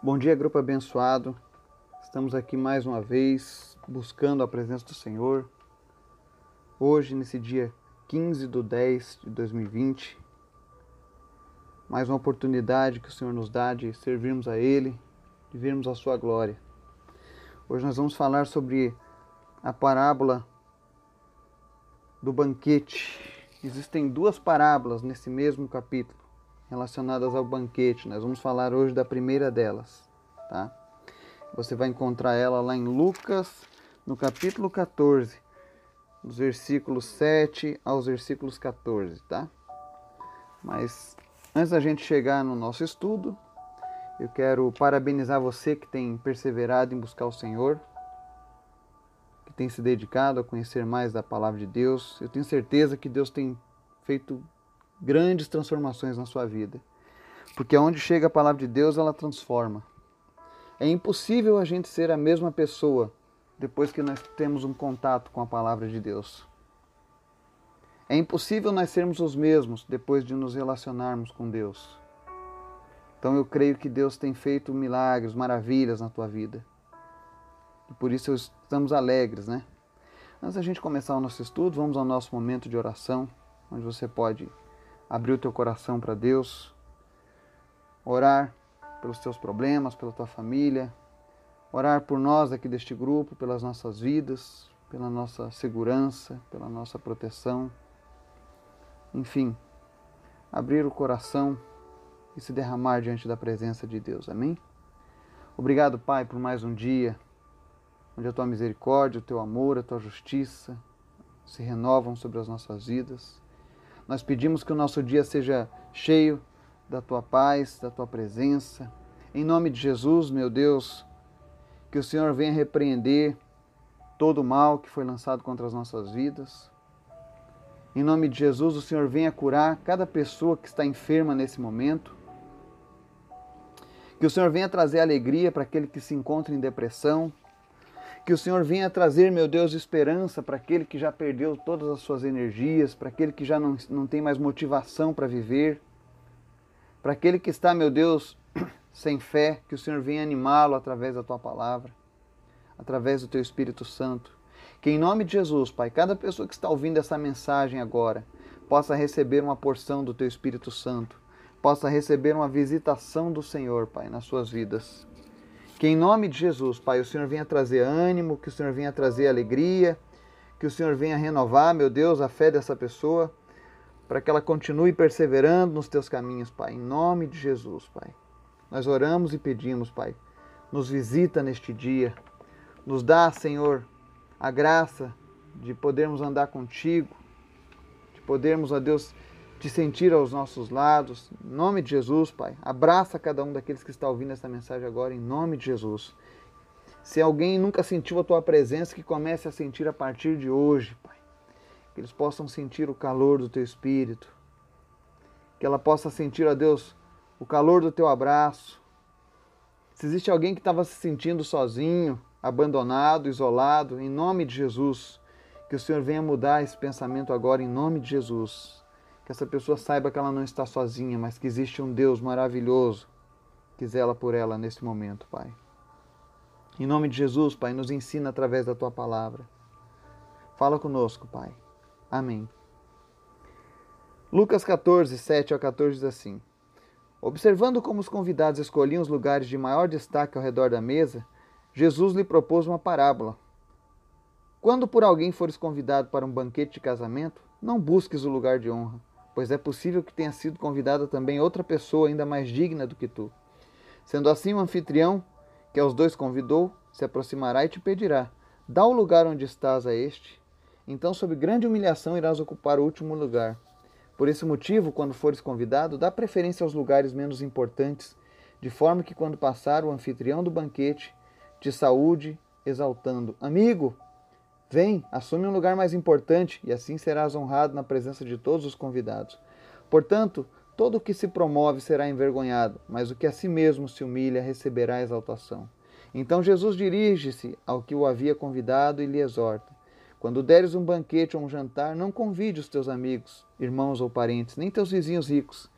Bom dia, grupo abençoado. Estamos aqui mais uma vez buscando a presença do Senhor. Hoje, nesse dia 15 de 10 de 2020, mais uma oportunidade que o Senhor nos dá de servirmos a Ele, de vermos a Sua glória. Hoje nós vamos falar sobre a parábola do banquete. Existem duas parábolas nesse mesmo capítulo relacionadas ao banquete. Nós vamos falar hoje da primeira delas, tá? Você vai encontrar ela lá em Lucas, no capítulo 14, dos versículos 7 aos versículos 14, tá? Mas antes da gente chegar no nosso estudo, eu quero parabenizar você que tem perseverado em buscar o Senhor, que tem se dedicado a conhecer mais da palavra de Deus. Eu tenho certeza que Deus tem feito grandes transformações na sua vida. Porque onde chega a palavra de Deus, ela transforma. É impossível a gente ser a mesma pessoa depois que nós temos um contato com a palavra de Deus. É impossível nós sermos os mesmos depois de nos relacionarmos com Deus. Então eu creio que Deus tem feito milagres, maravilhas na tua vida. E por isso estamos alegres, né? Antes da gente começar o nosso estudo, vamos ao nosso momento de oração, onde você pode abrir o teu coração para Deus, orar pelos teus problemas, pela tua família, orar por nós aqui deste grupo, pelas nossas vidas, pela nossa segurança, pela nossa proteção. Enfim, abrir o coração e se derramar diante da presença de Deus. Amém? Obrigado, Pai, por mais um dia onde a tua misericórdia, o teu amor, a tua justiça se renovam sobre as nossas vidas. Nós pedimos que o nosso dia seja cheio da tua paz, da tua presença. Em nome de Jesus, meu Deus, que o Senhor venha repreender todo o mal que foi lançado contra as nossas vidas. Em nome de Jesus, o Senhor venha curar cada pessoa que está enferma nesse momento. Que o Senhor venha trazer alegria para aquele que se encontra em depressão, que o Senhor venha trazer, meu Deus, esperança para aquele que já perdeu todas as suas energias, para aquele que já não, não tem mais motivação para viver, para aquele que está, meu Deus, sem fé, que o Senhor venha animá-lo através da tua palavra, através do teu Espírito Santo. Que em nome de Jesus, Pai, cada pessoa que está ouvindo essa mensagem agora possa receber uma porção do teu Espírito Santo, possa receber uma visitação do Senhor, Pai, nas suas vidas. Que em nome de Jesus, Pai, o Senhor venha trazer ânimo, que o Senhor venha trazer alegria, que o Senhor venha renovar, meu Deus, a fé dessa pessoa, para que ela continue perseverando nos teus caminhos, Pai. Em nome de Jesus, Pai. Nós oramos e pedimos, Pai. Nos visita neste dia. Nos dá, Senhor, a graça de podermos andar contigo, de podermos, ó Deus, te sentir aos nossos lados. Em nome de Jesus, Pai. Abraça cada um daqueles que está ouvindo essa mensagem agora, em nome de Jesus. Se alguém nunca sentiu a tua presença, que comece a sentir a partir de hoje, Pai. Que eles possam sentir o calor do teu espírito. Que ela possa sentir, ó Deus, o calor do teu abraço. Se existe alguém que estava se sentindo sozinho, abandonado, isolado, em nome de Jesus, que o Senhor venha mudar esse pensamento agora, em nome de Jesus que essa pessoa saiba que ela não está sozinha, mas que existe um Deus maravilhoso que zela por ela nesse momento, Pai. Em nome de Jesus, Pai, nos ensina através da tua palavra. Fala conosco, Pai. Amém. Lucas 14, 7 a 14 diz assim: Observando como os convidados escolhiam os lugares de maior destaque ao redor da mesa, Jesus lhe propôs uma parábola. Quando por alguém fores convidado para um banquete de casamento, não busques o lugar de honra pois é possível que tenha sido convidada também outra pessoa ainda mais digna do que tu. Sendo assim, o anfitrião, que aos dois convidou, se aproximará e te pedirá: Dá o lugar onde estás a este. Então, sob grande humilhação, irás ocupar o último lugar. Por esse motivo, quando fores convidado, dá preferência aos lugares menos importantes, de forma que, quando passar o anfitrião do banquete, te saúde, exaltando: Amigo, Vem, assume um lugar mais importante e assim serás honrado na presença de todos os convidados. Portanto, todo o que se promove será envergonhado, mas o que a si mesmo se humilha receberá exaltação. Então Jesus dirige-se ao que o havia convidado e lhe exorta: Quando deres um banquete ou um jantar, não convide os teus amigos, irmãos ou parentes, nem teus vizinhos ricos.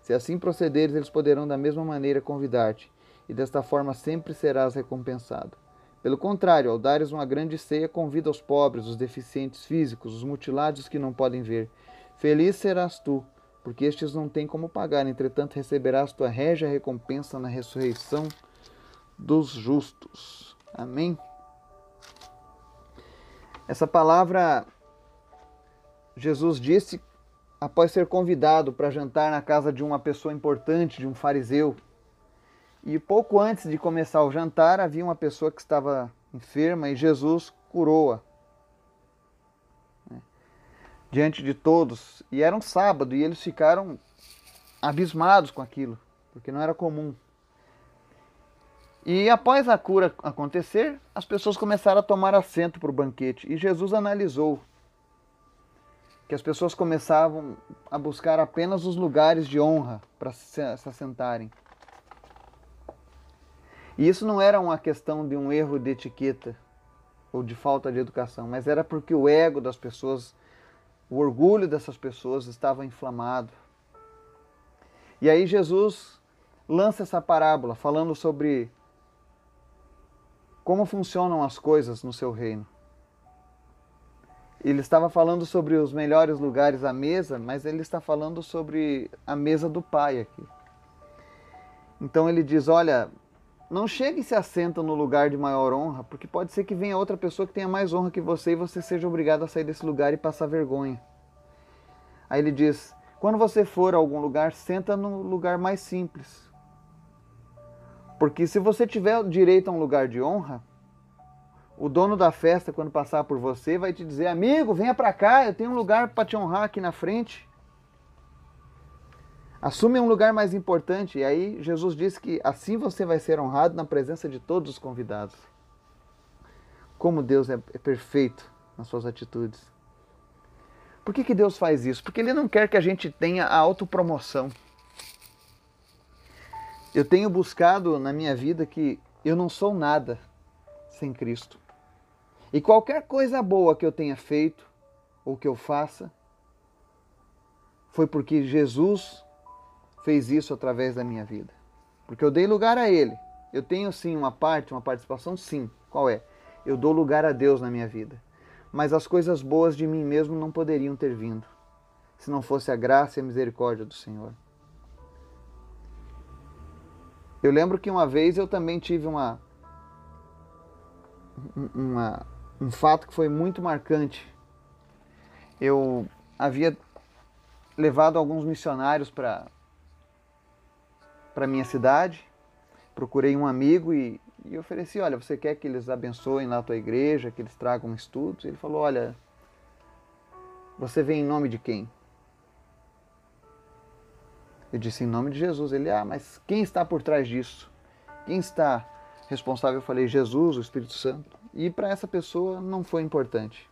Se assim procederes, eles poderão da mesma maneira convidar-te, e desta forma sempre serás recompensado. Pelo contrário, ao dares uma grande ceia, convida os pobres, os deficientes físicos, os mutilados que não podem ver. Feliz serás tu, porque estes não têm como pagar, entretanto receberás tua régia recompensa na ressurreição dos justos. Amém? Essa palavra Jesus disse após ser convidado para jantar na casa de uma pessoa importante, de um fariseu. E pouco antes de começar o jantar, havia uma pessoa que estava enferma e Jesus curou-a. Né, diante de todos. E era um sábado e eles ficaram abismados com aquilo, porque não era comum. E após a cura acontecer, as pessoas começaram a tomar assento para o banquete. E Jesus analisou que as pessoas começavam a buscar apenas os lugares de honra para se assentarem. E isso não era uma questão de um erro de etiqueta ou de falta de educação, mas era porque o ego das pessoas, o orgulho dessas pessoas estava inflamado. E aí Jesus lança essa parábola falando sobre como funcionam as coisas no seu reino. Ele estava falando sobre os melhores lugares à mesa, mas ele está falando sobre a mesa do Pai aqui. Então ele diz: Olha, não chegue e se assenta no lugar de maior honra, porque pode ser que venha outra pessoa que tenha mais honra que você e você seja obrigado a sair desse lugar e passar vergonha. Aí ele diz: quando você for a algum lugar, senta no lugar mais simples. Porque se você tiver direito a um lugar de honra, o dono da festa, quando passar por você, vai te dizer: amigo, venha para cá, eu tenho um lugar para te honrar aqui na frente. Assume um lugar mais importante. E aí Jesus disse que assim você vai ser honrado na presença de todos os convidados. Como Deus é, é perfeito nas suas atitudes. Por que, que Deus faz isso? Porque Ele não quer que a gente tenha a autopromoção. Eu tenho buscado na minha vida que eu não sou nada sem Cristo. E qualquer coisa boa que eu tenha feito ou que eu faça, foi porque Jesus fez isso através da minha vida. Porque eu dei lugar a Ele. Eu tenho sim uma parte, uma participação, sim. Qual é? Eu dou lugar a Deus na minha vida. Mas as coisas boas de mim mesmo não poderiam ter vindo se não fosse a graça e a misericórdia do Senhor. Eu lembro que uma vez eu também tive uma, uma um fato que foi muito marcante. Eu havia levado alguns missionários para para minha cidade, procurei um amigo e, e ofereci, olha, você quer que eles abençoem lá a tua igreja, que eles tragam estudos? Ele falou, olha, você vem em nome de quem? Eu disse, em nome de Jesus. Ele, ah, mas quem está por trás disso? Quem está responsável? Eu falei, Jesus, o Espírito Santo. E para essa pessoa não foi importante.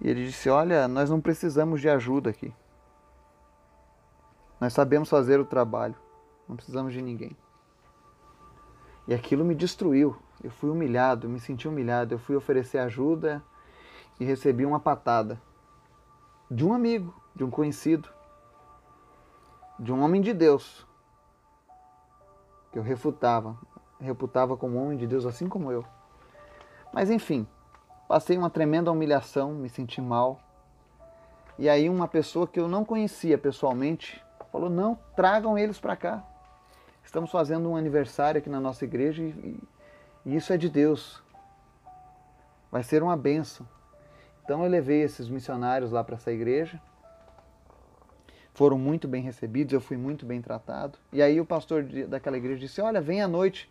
E ele disse, olha, nós não precisamos de ajuda aqui. Nós sabemos fazer o trabalho, não precisamos de ninguém. E aquilo me destruiu. Eu fui humilhado, me senti humilhado. Eu fui oferecer ajuda e recebi uma patada de um amigo, de um conhecido, de um homem de Deus, que eu refutava, reputava como homem de Deus, assim como eu. Mas enfim, passei uma tremenda humilhação, me senti mal. E aí uma pessoa que eu não conhecia pessoalmente falou: não, tragam eles para cá. Estamos fazendo um aniversário aqui na nossa igreja e, e isso é de Deus. Vai ser uma benção. Então eu levei esses missionários lá para essa igreja. Foram muito bem recebidos, eu fui muito bem tratado. E aí o pastor daquela igreja disse: Olha, vem à noite.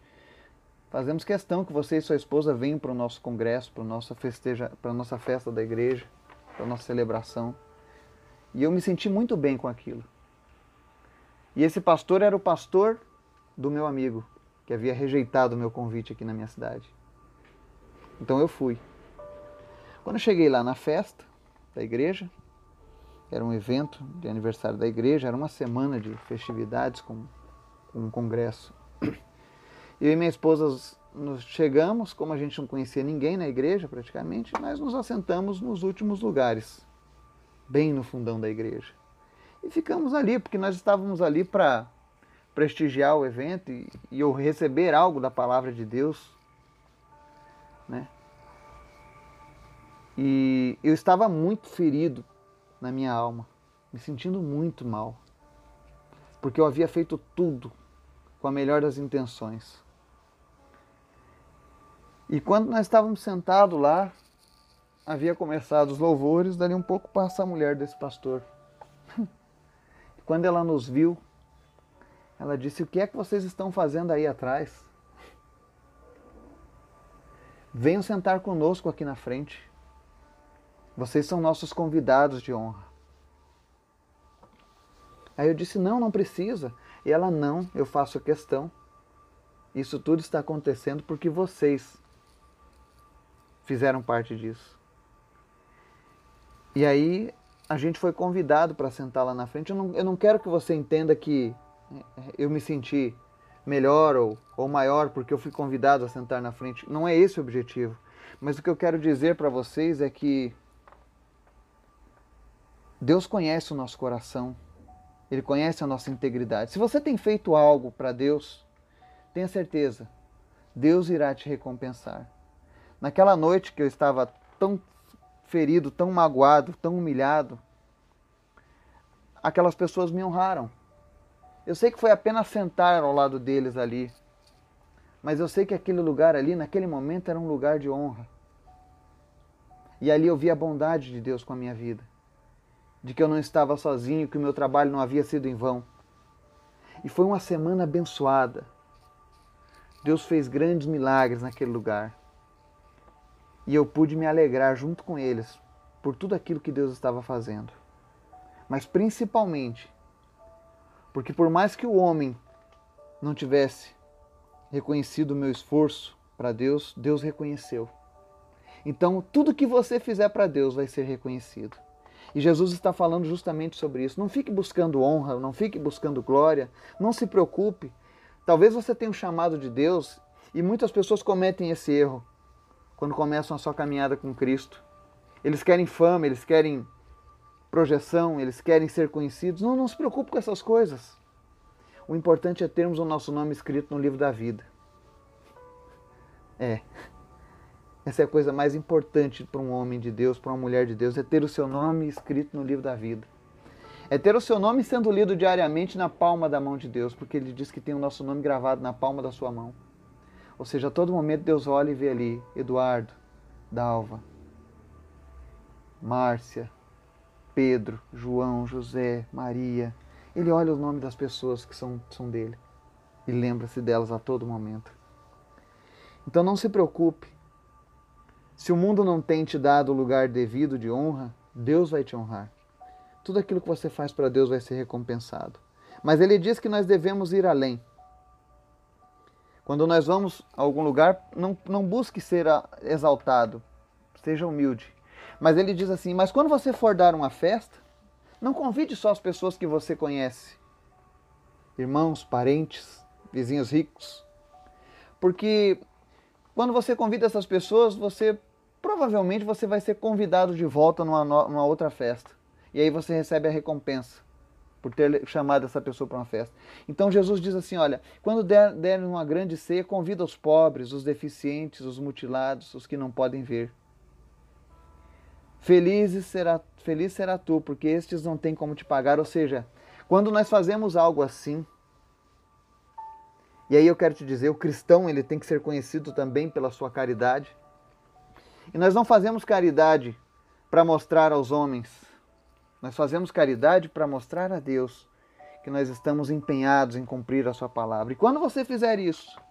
Fazemos questão que você e sua esposa venham para o nosso congresso, para a nossa, festeja, para a nossa festa da igreja, para a nossa celebração. E eu me senti muito bem com aquilo. E esse pastor era o pastor do meu amigo, que havia rejeitado o meu convite aqui na minha cidade. Então eu fui. Quando eu cheguei lá na festa da igreja, era um evento de aniversário da igreja, era uma semana de festividades com, com um congresso. Eu e minha esposa nos chegamos, como a gente não conhecia ninguém na igreja praticamente, nós nos assentamos nos últimos lugares, bem no fundão da igreja. E ficamos ali, porque nós estávamos ali para prestigiar o evento e, e eu receber algo da palavra de Deus, né? E eu estava muito ferido na minha alma, me sentindo muito mal, porque eu havia feito tudo com a melhor das intenções. E quando nós estávamos sentados lá, havia começado os louvores, dali um pouco passa a mulher desse pastor. Quando ela nos viu, ela disse: O que é que vocês estão fazendo aí atrás? Venham sentar conosco aqui na frente. Vocês são nossos convidados de honra. Aí eu disse: Não, não precisa. E ela: Não, eu faço questão. Isso tudo está acontecendo porque vocês fizeram parte disso. E aí a gente foi convidado para sentar lá na frente. Eu não, eu não quero que você entenda que eu me senti melhor ou, ou maior porque eu fui convidado a sentar na frente. Não é esse o objetivo. Mas o que eu quero dizer para vocês é que Deus conhece o nosso coração. Ele conhece a nossa integridade. Se você tem feito algo para Deus, tenha certeza, Deus irá te recompensar. Naquela noite que eu estava tão ferido, tão magoado, tão humilhado, aquelas pessoas me honraram. Eu sei que foi apenas sentar ao lado deles ali, mas eu sei que aquele lugar ali, naquele momento, era um lugar de honra. E ali eu vi a bondade de Deus com a minha vida, de que eu não estava sozinho, que o meu trabalho não havia sido em vão. E foi uma semana abençoada. Deus fez grandes milagres naquele lugar. E eu pude me alegrar junto com eles por tudo aquilo que Deus estava fazendo. Mas principalmente porque por mais que o homem não tivesse reconhecido o meu esforço para Deus, Deus reconheceu. Então, tudo que você fizer para Deus vai ser reconhecido. E Jesus está falando justamente sobre isso. Não fique buscando honra, não fique buscando glória, não se preocupe. Talvez você tenha um chamado de Deus e muitas pessoas cometem esse erro quando começam a sua caminhada com Cristo. Eles querem fama, eles querem projeção, eles querem ser conhecidos. Não, não se preocupe com essas coisas. O importante é termos o nosso nome escrito no livro da vida. É. Essa é a coisa mais importante para um homem de Deus, para uma mulher de Deus, é ter o seu nome escrito no livro da vida. É ter o seu nome sendo lido diariamente na palma da mão de Deus, porque ele diz que tem o nosso nome gravado na palma da sua mão. Ou seja, a todo momento Deus olha e vê ali Eduardo, Dalva, Márcia, Pedro, João, José, Maria. Ele olha o nome das pessoas que são, são dele e lembra-se delas a todo momento. Então não se preocupe. Se o mundo não tem te dado o lugar devido de honra, Deus vai te honrar. Tudo aquilo que você faz para Deus vai ser recompensado. Mas ele diz que nós devemos ir além. Quando nós vamos a algum lugar, não, não busque ser exaltado, seja humilde. Mas ele diz assim: Mas quando você for dar uma festa, não convide só as pessoas que você conhece, irmãos, parentes, vizinhos ricos. Porque quando você convida essas pessoas, você provavelmente você vai ser convidado de volta numa, numa outra festa. E aí você recebe a recompensa por ter chamado essa pessoa para uma festa. Então Jesus diz assim: olha, quando der, der uma grande ceia, convida os pobres, os deficientes, os mutilados, os que não podem ver. Felizes será, feliz será tu, porque estes não têm como te pagar. Ou seja, quando nós fazemos algo assim, e aí eu quero te dizer, o cristão ele tem que ser conhecido também pela sua caridade. E nós não fazemos caridade para mostrar aos homens nós fazemos caridade para mostrar a Deus que nós estamos empenhados em cumprir a Sua palavra. E quando você fizer isso,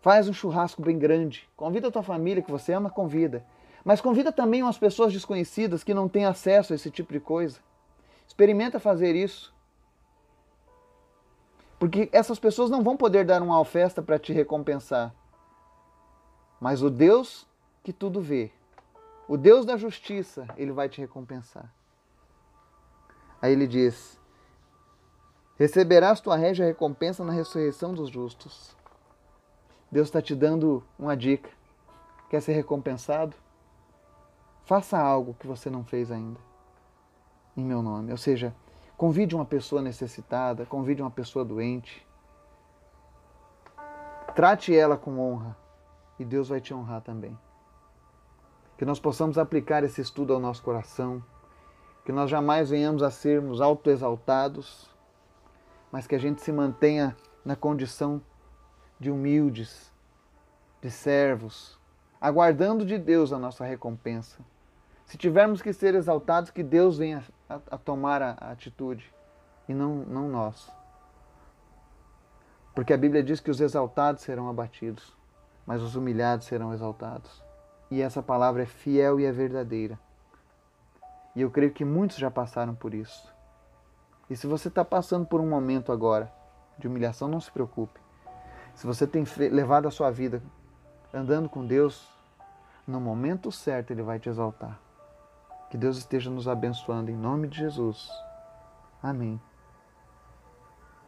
faz um churrasco bem grande, convida a tua família que você ama, convida. Mas convida também umas pessoas desconhecidas que não têm acesso a esse tipo de coisa. Experimenta fazer isso. Porque essas pessoas não vão poder dar uma festa para te recompensar. Mas o Deus que tudo vê, o Deus da justiça, ele vai te recompensar. Aí ele diz: Receberás tua régia recompensa na ressurreição dos justos. Deus está te dando uma dica. Quer ser recompensado? Faça algo que você não fez ainda, em meu nome. Ou seja, Convide uma pessoa necessitada, convide uma pessoa doente. Trate ela com honra e Deus vai te honrar também. Que nós possamos aplicar esse estudo ao nosso coração, que nós jamais venhamos a sermos autoexaltados, mas que a gente se mantenha na condição de humildes, de servos, aguardando de Deus a nossa recompensa. Se tivermos que ser exaltados, que Deus venha a, a tomar a, a atitude e não, não nós. Porque a Bíblia diz que os exaltados serão abatidos, mas os humilhados serão exaltados. E essa palavra é fiel e é verdadeira. E eu creio que muitos já passaram por isso. E se você está passando por um momento agora de humilhação, não se preocupe. Se você tem levado a sua vida andando com Deus, no momento certo Ele vai te exaltar. Que Deus esteja nos abençoando em nome de Jesus. Amém.